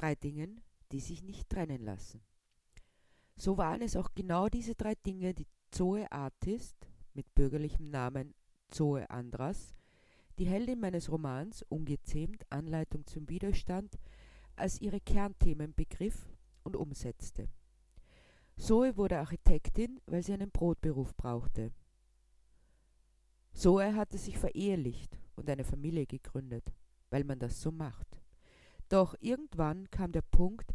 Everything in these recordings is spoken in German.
drei Dingen, die sich nicht trennen lassen. So waren es auch genau diese drei Dinge, die Zoe Artist mit bürgerlichem Namen Zoe Andras, die Heldin meines Romans Ungezähmt Anleitung zum Widerstand, als ihre Kernthemen begriff und umsetzte. Zoe wurde Architektin, weil sie einen Brotberuf brauchte. Zoe hatte sich verehelicht und eine Familie gegründet, weil man das so macht. Doch irgendwann kam der Punkt,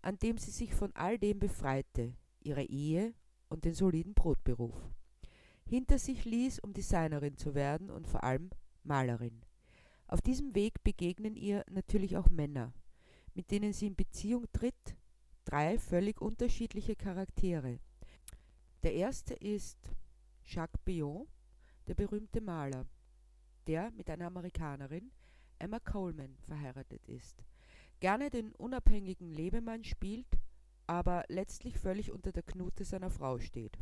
an dem sie sich von all dem befreite, ihre Ehe und den soliden Brotberuf, hinter sich ließ, um Designerin zu werden und vor allem Malerin. Auf diesem Weg begegnen ihr natürlich auch Männer, mit denen sie in Beziehung tritt, drei völlig unterschiedliche Charaktere. Der erste ist Jacques Bion, der berühmte Maler, der mit einer Amerikanerin, Emma Coleman, verheiratet ist, gerne den unabhängigen Lebemann spielt, aber letztlich völlig unter der Knute seiner Frau steht.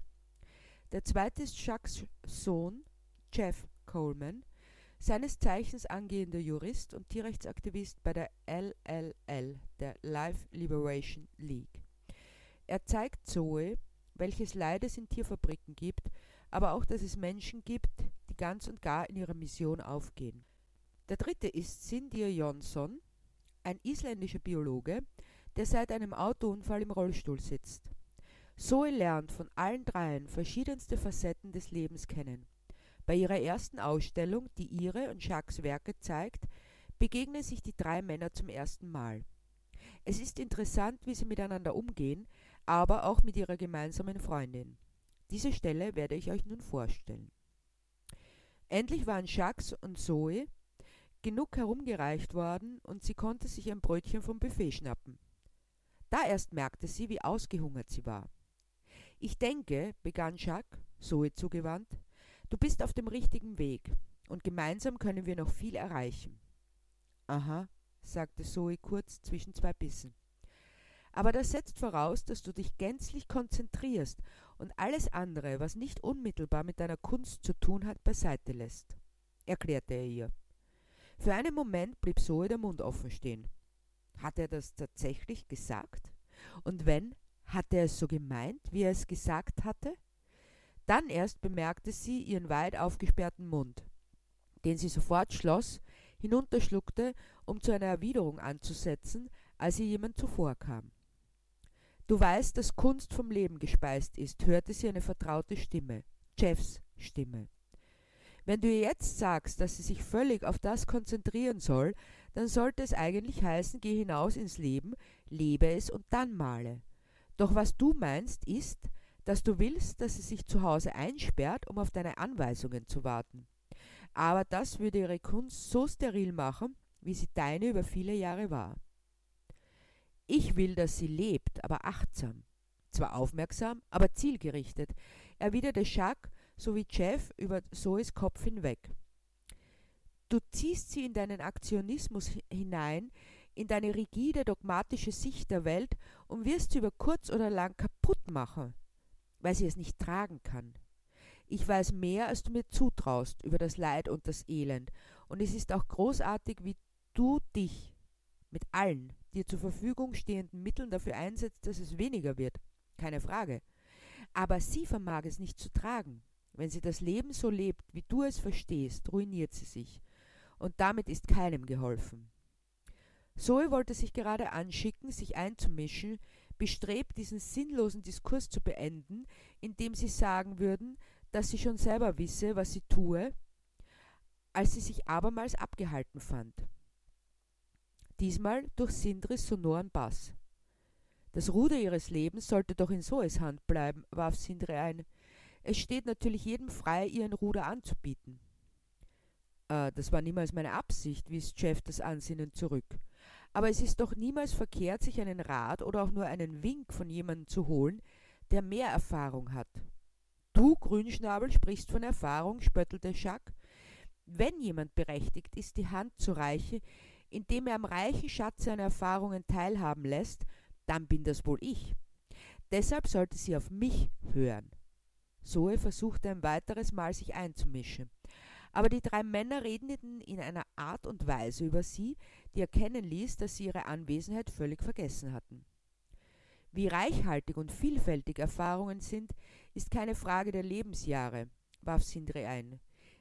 Der zweite ist Jacques Sohn, Jeff Coleman, seines Zeichens angehender Jurist und Tierrechtsaktivist bei der LLL, der Life Liberation League. Er zeigt Zoe, welches Leid es in Tierfabriken gibt, aber auch, dass es Menschen gibt, die ganz und gar in ihrer Mission aufgehen. Der dritte ist Sindir Jonsson, ein isländischer Biologe, der seit einem Autounfall im Rollstuhl sitzt. Zoe lernt von allen dreien verschiedenste Facetten des Lebens kennen. Bei ihrer ersten Ausstellung, die ihre und Jacques Werke zeigt, begegnen sich die drei Männer zum ersten Mal. Es ist interessant, wie sie miteinander umgehen, aber auch mit ihrer gemeinsamen Freundin. Diese Stelle werde ich euch nun vorstellen. Endlich waren Jacques und Zoe genug herumgereicht worden und sie konnte sich ein Brötchen vom Buffet schnappen. Da erst merkte sie, wie ausgehungert sie war. Ich denke, begann Jacques, Zoe zugewandt, Du bist auf dem richtigen Weg und gemeinsam können wir noch viel erreichen. Aha, sagte Zoe kurz zwischen zwei Bissen. Aber das setzt voraus, dass du dich gänzlich konzentrierst und alles andere, was nicht unmittelbar mit deiner Kunst zu tun hat, beiseite lässt, erklärte er ihr. Für einen Moment blieb Zoe der Mund offen stehen. Hat er das tatsächlich gesagt? Und wenn, hat er es so gemeint, wie er es gesagt hatte? Dann erst bemerkte sie ihren weit aufgesperrten Mund, den sie sofort schloss, hinunterschluckte, um zu einer Erwiderung anzusetzen, als ihr jemand zuvorkam. Du weißt, dass Kunst vom Leben gespeist ist, hörte sie eine vertraute Stimme, Jeffs Stimme. Wenn du jetzt sagst, dass sie sich völlig auf das konzentrieren soll, dann sollte es eigentlich heißen, geh hinaus ins Leben, lebe es und dann male. Doch was du meinst, ist, dass du willst, dass sie sich zu Hause einsperrt, um auf deine Anweisungen zu warten. Aber das würde ihre Kunst so steril machen, wie sie deine über viele Jahre war. Ich will, dass sie lebt, aber achtsam. Zwar aufmerksam, aber zielgerichtet, erwiderte Jacques sowie Jeff über Zoes Kopf hinweg. Du ziehst sie in deinen Aktionismus hinein, in deine rigide dogmatische Sicht der Welt und wirst sie über kurz oder lang kaputt machen weil sie es nicht tragen kann. Ich weiß mehr, als du mir zutraust über das Leid und das Elend, und es ist auch großartig, wie du dich mit allen dir zur Verfügung stehenden Mitteln dafür einsetzt, dass es weniger wird. Keine Frage. Aber sie vermag es nicht zu tragen. Wenn sie das Leben so lebt, wie du es verstehst, ruiniert sie sich. Und damit ist keinem geholfen. Zoe wollte sich gerade anschicken, sich einzumischen, bestrebt, diesen sinnlosen Diskurs zu beenden, indem sie sagen würden, dass sie schon selber wisse, was sie tue, als sie sich abermals abgehalten fand. Diesmal durch Sindris sonoren Bass. Das Ruder ihres Lebens sollte doch in Zoes Hand bleiben, warf Sindri ein. Es steht natürlich jedem frei, ihr ein Ruder anzubieten. Äh, das war niemals meine Absicht, wies Jeff das Ansinnen zurück. Aber es ist doch niemals verkehrt, sich einen Rat oder auch nur einen Wink von jemandem zu holen, der mehr Erfahrung hat. Du, Grünschnabel, sprichst von Erfahrung, spöttelte Jacques. Wenn jemand berechtigt ist, die Hand zu reichen, indem er am reichen Schatz seiner Erfahrungen teilhaben lässt, dann bin das wohl ich. Deshalb sollte sie auf mich hören. Zoe versuchte ein weiteres Mal sich einzumischen. aber die drei Männer redeten in einer Art und Weise über sie, die erkennen ließ, dass sie ihre Anwesenheit völlig vergessen hatten. Wie reichhaltig und vielfältig Erfahrungen sind, ist keine Frage der Lebensjahre, warf Sindri ein.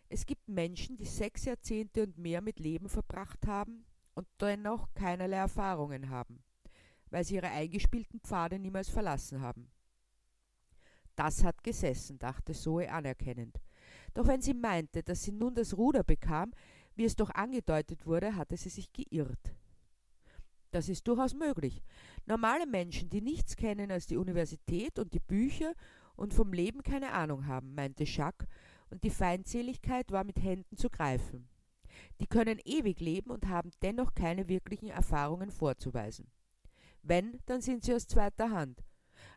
Es gibt Menschen, die sechs Jahrzehnte und mehr mit Leben verbracht haben und dennoch keinerlei Erfahrungen haben, weil sie ihre eingespielten Pfade niemals verlassen haben. Das hat gesessen, dachte Zoe anerkennend. Doch wenn sie meinte, dass sie nun das Ruder bekam, wie es doch angedeutet wurde, hatte sie sich geirrt. Das ist durchaus möglich. Normale Menschen, die nichts kennen als die Universität und die Bücher und vom Leben keine Ahnung haben, meinte Jacques, und die Feindseligkeit war mit Händen zu greifen. Die können ewig leben und haben dennoch keine wirklichen Erfahrungen vorzuweisen. Wenn, dann sind sie aus zweiter Hand.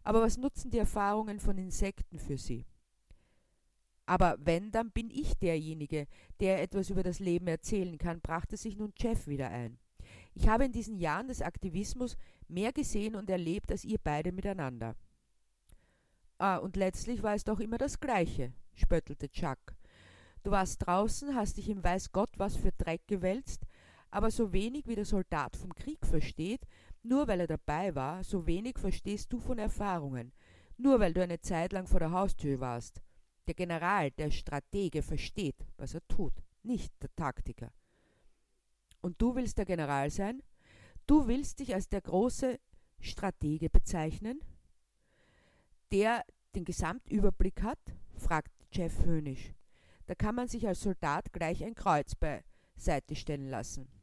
Aber was nutzen die Erfahrungen von Insekten für sie? Aber wenn, dann bin ich derjenige, der etwas über das Leben erzählen kann, brachte sich nun Jeff wieder ein. Ich habe in diesen Jahren des Aktivismus mehr gesehen und erlebt als ihr beide miteinander. Ah, und letztlich war es doch immer das Gleiche, spöttelte Chuck. Du warst draußen, hast dich im Weiß Gott was für Dreck gewälzt, aber so wenig wie der Soldat vom Krieg versteht, nur weil er dabei war, so wenig verstehst du von Erfahrungen, nur weil du eine Zeit lang vor der Haustür warst. Der General, der Stratege versteht, was er tut, nicht der Taktiker. Und du willst der General sein? Du willst dich als der große Stratege bezeichnen? Der den Gesamtüberblick hat? fragt Jeff höhnisch. Da kann man sich als Soldat gleich ein Kreuz beiseite stellen lassen.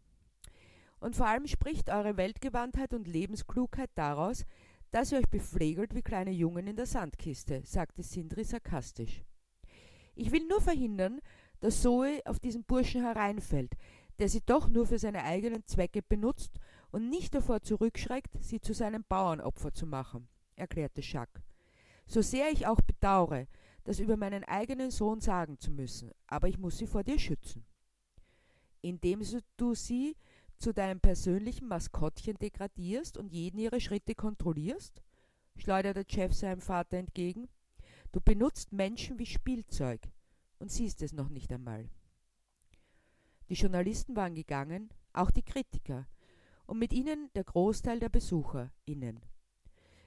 Und vor allem spricht eure Weltgewandtheit und Lebensklugheit daraus, dass ihr euch beflegelt wie kleine Jungen in der Sandkiste, sagte Sindri sarkastisch. Ich will nur verhindern, dass Zoe auf diesen Burschen hereinfällt, der sie doch nur für seine eigenen Zwecke benutzt und nicht davor zurückschreckt, sie zu seinem Bauernopfer zu machen, erklärte Jacques. So sehr ich auch bedauere, das über meinen eigenen Sohn sagen zu müssen, aber ich muss sie vor dir schützen. Indem du sie zu deinem persönlichen Maskottchen degradierst und jeden ihre Schritte kontrollierst? schleuderte Jeff seinem Vater entgegen. Du benutzt Menschen wie Spielzeug und siehst es noch nicht einmal. Die Journalisten waren gegangen, auch die Kritiker, und mit ihnen der Großteil der BesucherInnen.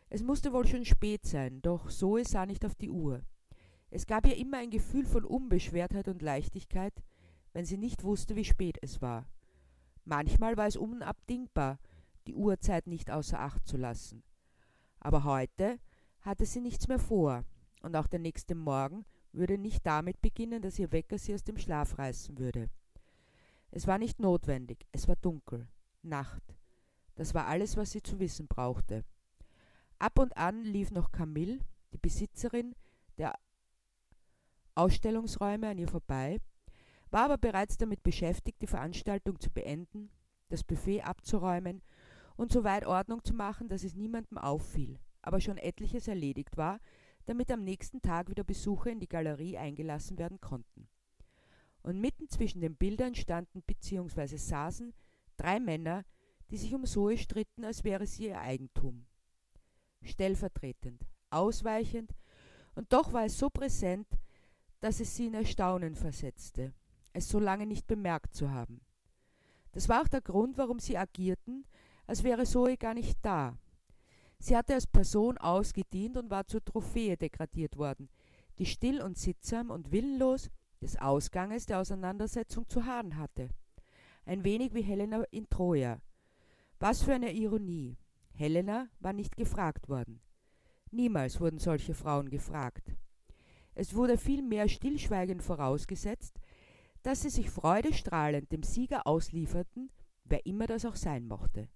Es musste wohl schon spät sein, doch Zoe sah nicht auf die Uhr. Es gab ihr immer ein Gefühl von Unbeschwertheit und Leichtigkeit, wenn sie nicht wusste, wie spät es war. Manchmal war es unabdingbar, die Uhrzeit nicht außer Acht zu lassen. Aber heute hatte sie nichts mehr vor und auch der nächste Morgen würde nicht damit beginnen, dass ihr Wecker sie aus dem Schlaf reißen würde. Es war nicht notwendig, es war dunkel, Nacht. Das war alles, was sie zu wissen brauchte. Ab und an lief noch Camille, die Besitzerin der Ausstellungsräume, an ihr vorbei, war aber bereits damit beschäftigt, die Veranstaltung zu beenden, das Buffet abzuräumen und so weit Ordnung zu machen, dass es niemandem auffiel, aber schon etliches erledigt war, damit am nächsten Tag wieder Besucher in die Galerie eingelassen werden konnten. Und mitten zwischen den Bildern standen bzw. saßen drei Männer, die sich um Zoe stritten, als wäre sie ihr Eigentum. Stellvertretend, ausweichend, und doch war es so präsent, dass es sie in Erstaunen versetzte, es so lange nicht bemerkt zu haben. Das war auch der Grund, warum sie agierten, als wäre Zoe gar nicht da, Sie hatte als Person ausgedient und war zur Trophäe degradiert worden, die still und sittsam und willenlos des Ausganges der Auseinandersetzung zu harren hatte. Ein wenig wie Helena in Troja. Was für eine Ironie. Helena war nicht gefragt worden. Niemals wurden solche Frauen gefragt. Es wurde vielmehr stillschweigend vorausgesetzt, dass sie sich freudestrahlend dem Sieger auslieferten, wer immer das auch sein mochte.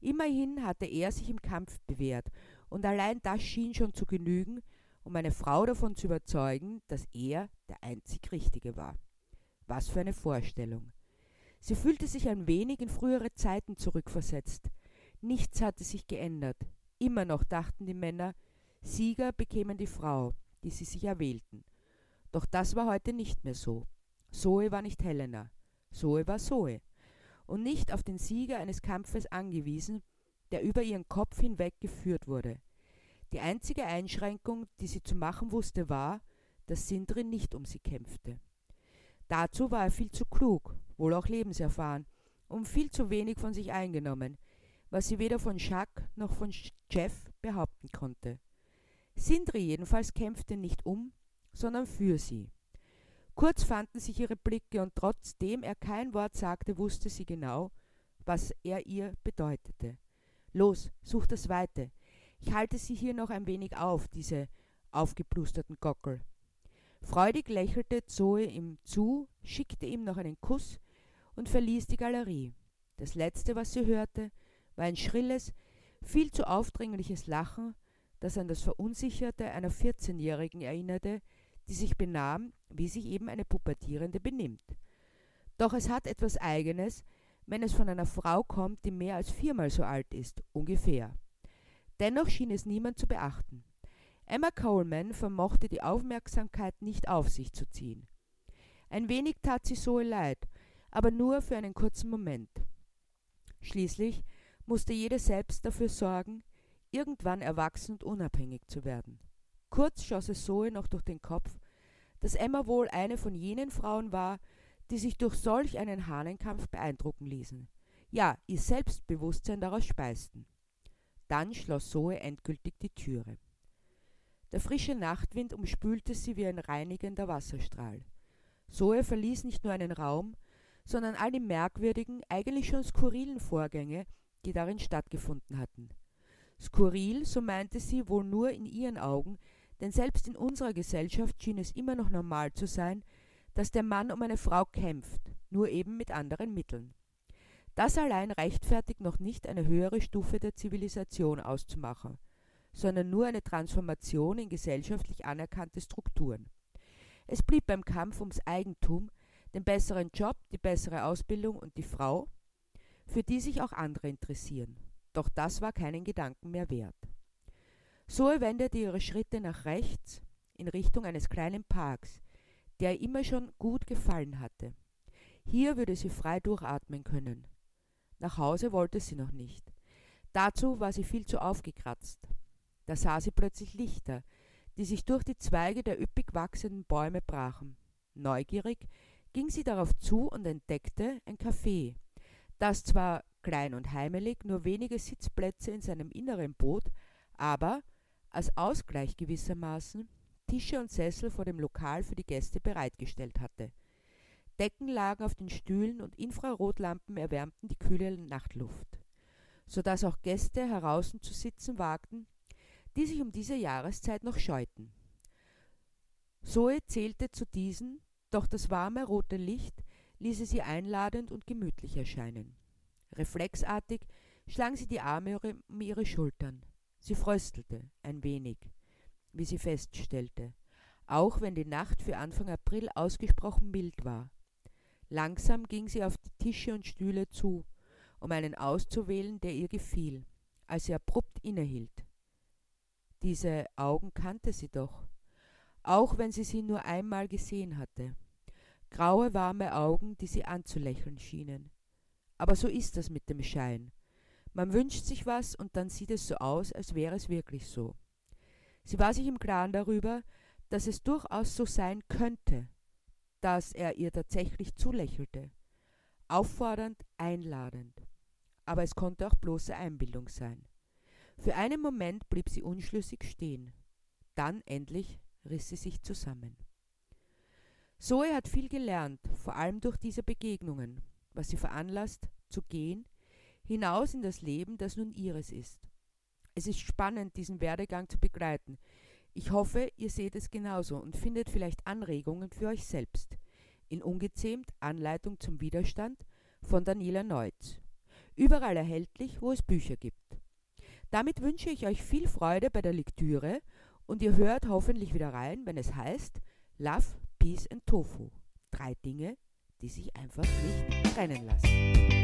Immerhin hatte er sich im Kampf bewährt, und allein das schien schon zu genügen, um eine Frau davon zu überzeugen, dass er der einzig Richtige war. Was für eine Vorstellung. Sie fühlte sich ein wenig in frühere Zeiten zurückversetzt. Nichts hatte sich geändert. Immer noch dachten die Männer, Sieger bekämen die Frau, die sie sich erwählten. Doch das war heute nicht mehr so. Zoe war nicht Helena. Zoe war Zoe und nicht auf den Sieger eines Kampfes angewiesen, der über ihren Kopf hinweg geführt wurde. Die einzige Einschränkung, die sie zu machen wusste, war, dass Sindri nicht um sie kämpfte. Dazu war er viel zu klug, wohl auch lebenserfahren, und viel zu wenig von sich eingenommen, was sie weder von Jacques noch von Jeff behaupten konnte. Sindri jedenfalls kämpfte nicht um, sondern für sie. Kurz fanden sich ihre Blicke, und trotzdem er kein Wort sagte, wusste sie genau, was er ihr bedeutete. Los, such das Weite. Ich halte sie hier noch ein wenig auf, diese aufgeblusterten Gockel. Freudig lächelte Zoe ihm zu, schickte ihm noch einen Kuss und verließ die Galerie. Das letzte, was sie hörte, war ein schrilles, viel zu aufdringliches Lachen, das an das Verunsicherte einer 14-Jährigen erinnerte, die sich benahm, wie sich eben eine Pubertierende benimmt. Doch es hat etwas Eigenes, wenn es von einer Frau kommt, die mehr als viermal so alt ist, ungefähr. Dennoch schien es niemand zu beachten. Emma Coleman vermochte die Aufmerksamkeit nicht auf sich zu ziehen. Ein wenig tat sie Zoe leid, aber nur für einen kurzen Moment. Schließlich musste jede selbst dafür sorgen, irgendwann erwachsen und unabhängig zu werden. Kurz schoss es Zoe noch durch den Kopf, dass Emma wohl eine von jenen Frauen war, die sich durch solch einen Hahnenkampf beeindrucken ließen. Ja, ihr Selbstbewusstsein daraus speisten. Dann schloss Zoe endgültig die Türe. Der frische Nachtwind umspülte sie wie ein reinigender Wasserstrahl. Zoe verließ nicht nur einen Raum, sondern all die merkwürdigen, eigentlich schon skurrilen Vorgänge, die darin stattgefunden hatten. Skurril, so meinte sie, wohl nur in ihren Augen, denn selbst in unserer Gesellschaft schien es immer noch normal zu sein, dass der Mann um eine Frau kämpft, nur eben mit anderen Mitteln. Das allein rechtfertigt noch nicht eine höhere Stufe der Zivilisation auszumachen, sondern nur eine Transformation in gesellschaftlich anerkannte Strukturen. Es blieb beim Kampf ums Eigentum, den besseren Job, die bessere Ausbildung und die Frau, für die sich auch andere interessieren. Doch das war keinen Gedanken mehr wert. Zoe wendete ihre Schritte nach rechts in Richtung eines kleinen Parks, der ihr immer schon gut gefallen hatte. Hier würde sie frei durchatmen können. Nach Hause wollte sie noch nicht. Dazu war sie viel zu aufgekratzt. Da sah sie plötzlich Lichter, die sich durch die Zweige der üppig wachsenden Bäume brachen. Neugierig ging sie darauf zu und entdeckte ein Café, das zwar klein und heimelig nur wenige Sitzplätze in seinem Inneren bot, aber als Ausgleich gewissermaßen Tische und Sessel vor dem Lokal für die Gäste bereitgestellt hatte. Decken lagen auf den Stühlen und Infrarotlampen erwärmten die kühle Nachtluft, so dass auch Gäste heraußen zu sitzen wagten, die sich um diese Jahreszeit noch scheuten. Zoe zählte zu diesen, doch das warme rote Licht ließe sie einladend und gemütlich erscheinen. Reflexartig schlang sie die Arme um ihre Schultern. Sie fröstelte ein wenig, wie sie feststellte, auch wenn die Nacht für Anfang April ausgesprochen mild war. Langsam ging sie auf die Tische und Stühle zu, um einen auszuwählen, der ihr gefiel, als sie abrupt innehielt. Diese Augen kannte sie doch, auch wenn sie sie nur einmal gesehen hatte. Graue, warme Augen, die sie anzulächeln schienen. Aber so ist das mit dem Schein. Man wünscht sich was und dann sieht es so aus, als wäre es wirklich so. Sie war sich im Klaren darüber, dass es durchaus so sein könnte, dass er ihr tatsächlich zulächelte. Auffordernd, einladend. Aber es konnte auch bloße Einbildung sein. Für einen Moment blieb sie unschlüssig stehen. Dann endlich riss sie sich zusammen. Zoe hat viel gelernt, vor allem durch diese Begegnungen, was sie veranlasst, zu gehen, hinaus in das Leben, das nun ihres ist. Es ist spannend, diesen Werdegang zu begleiten. Ich hoffe, ihr seht es genauso und findet vielleicht Anregungen für euch selbst. In Ungezähmt Anleitung zum Widerstand von Daniela Neutz. Überall erhältlich, wo es Bücher gibt. Damit wünsche ich euch viel Freude bei der Lektüre und ihr hört hoffentlich wieder rein, wenn es heißt Love, Peace and Tofu. Drei Dinge, die sich einfach nicht trennen lassen.